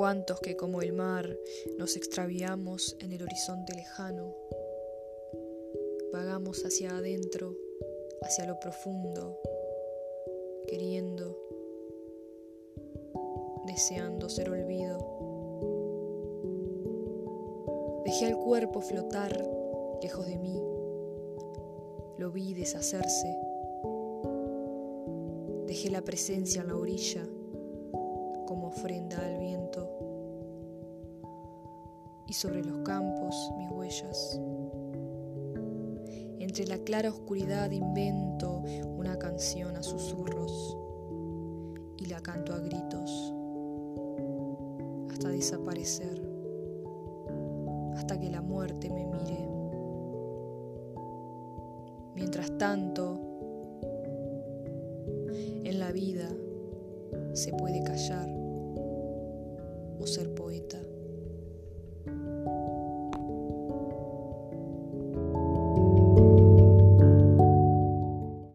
Cuántos que como el mar nos extraviamos en el horizonte lejano, vagamos hacia adentro, hacia lo profundo, queriendo, deseando ser olvido. Dejé al cuerpo flotar lejos de mí, lo vi deshacerse, dejé la presencia en la orilla como ofrenda al viento y sobre los campos mis huellas. Entre la clara oscuridad invento una canción a susurros y la canto a gritos hasta desaparecer, hasta que la muerte me mire. Mientras tanto, en la vida se puede callar o ser poeta.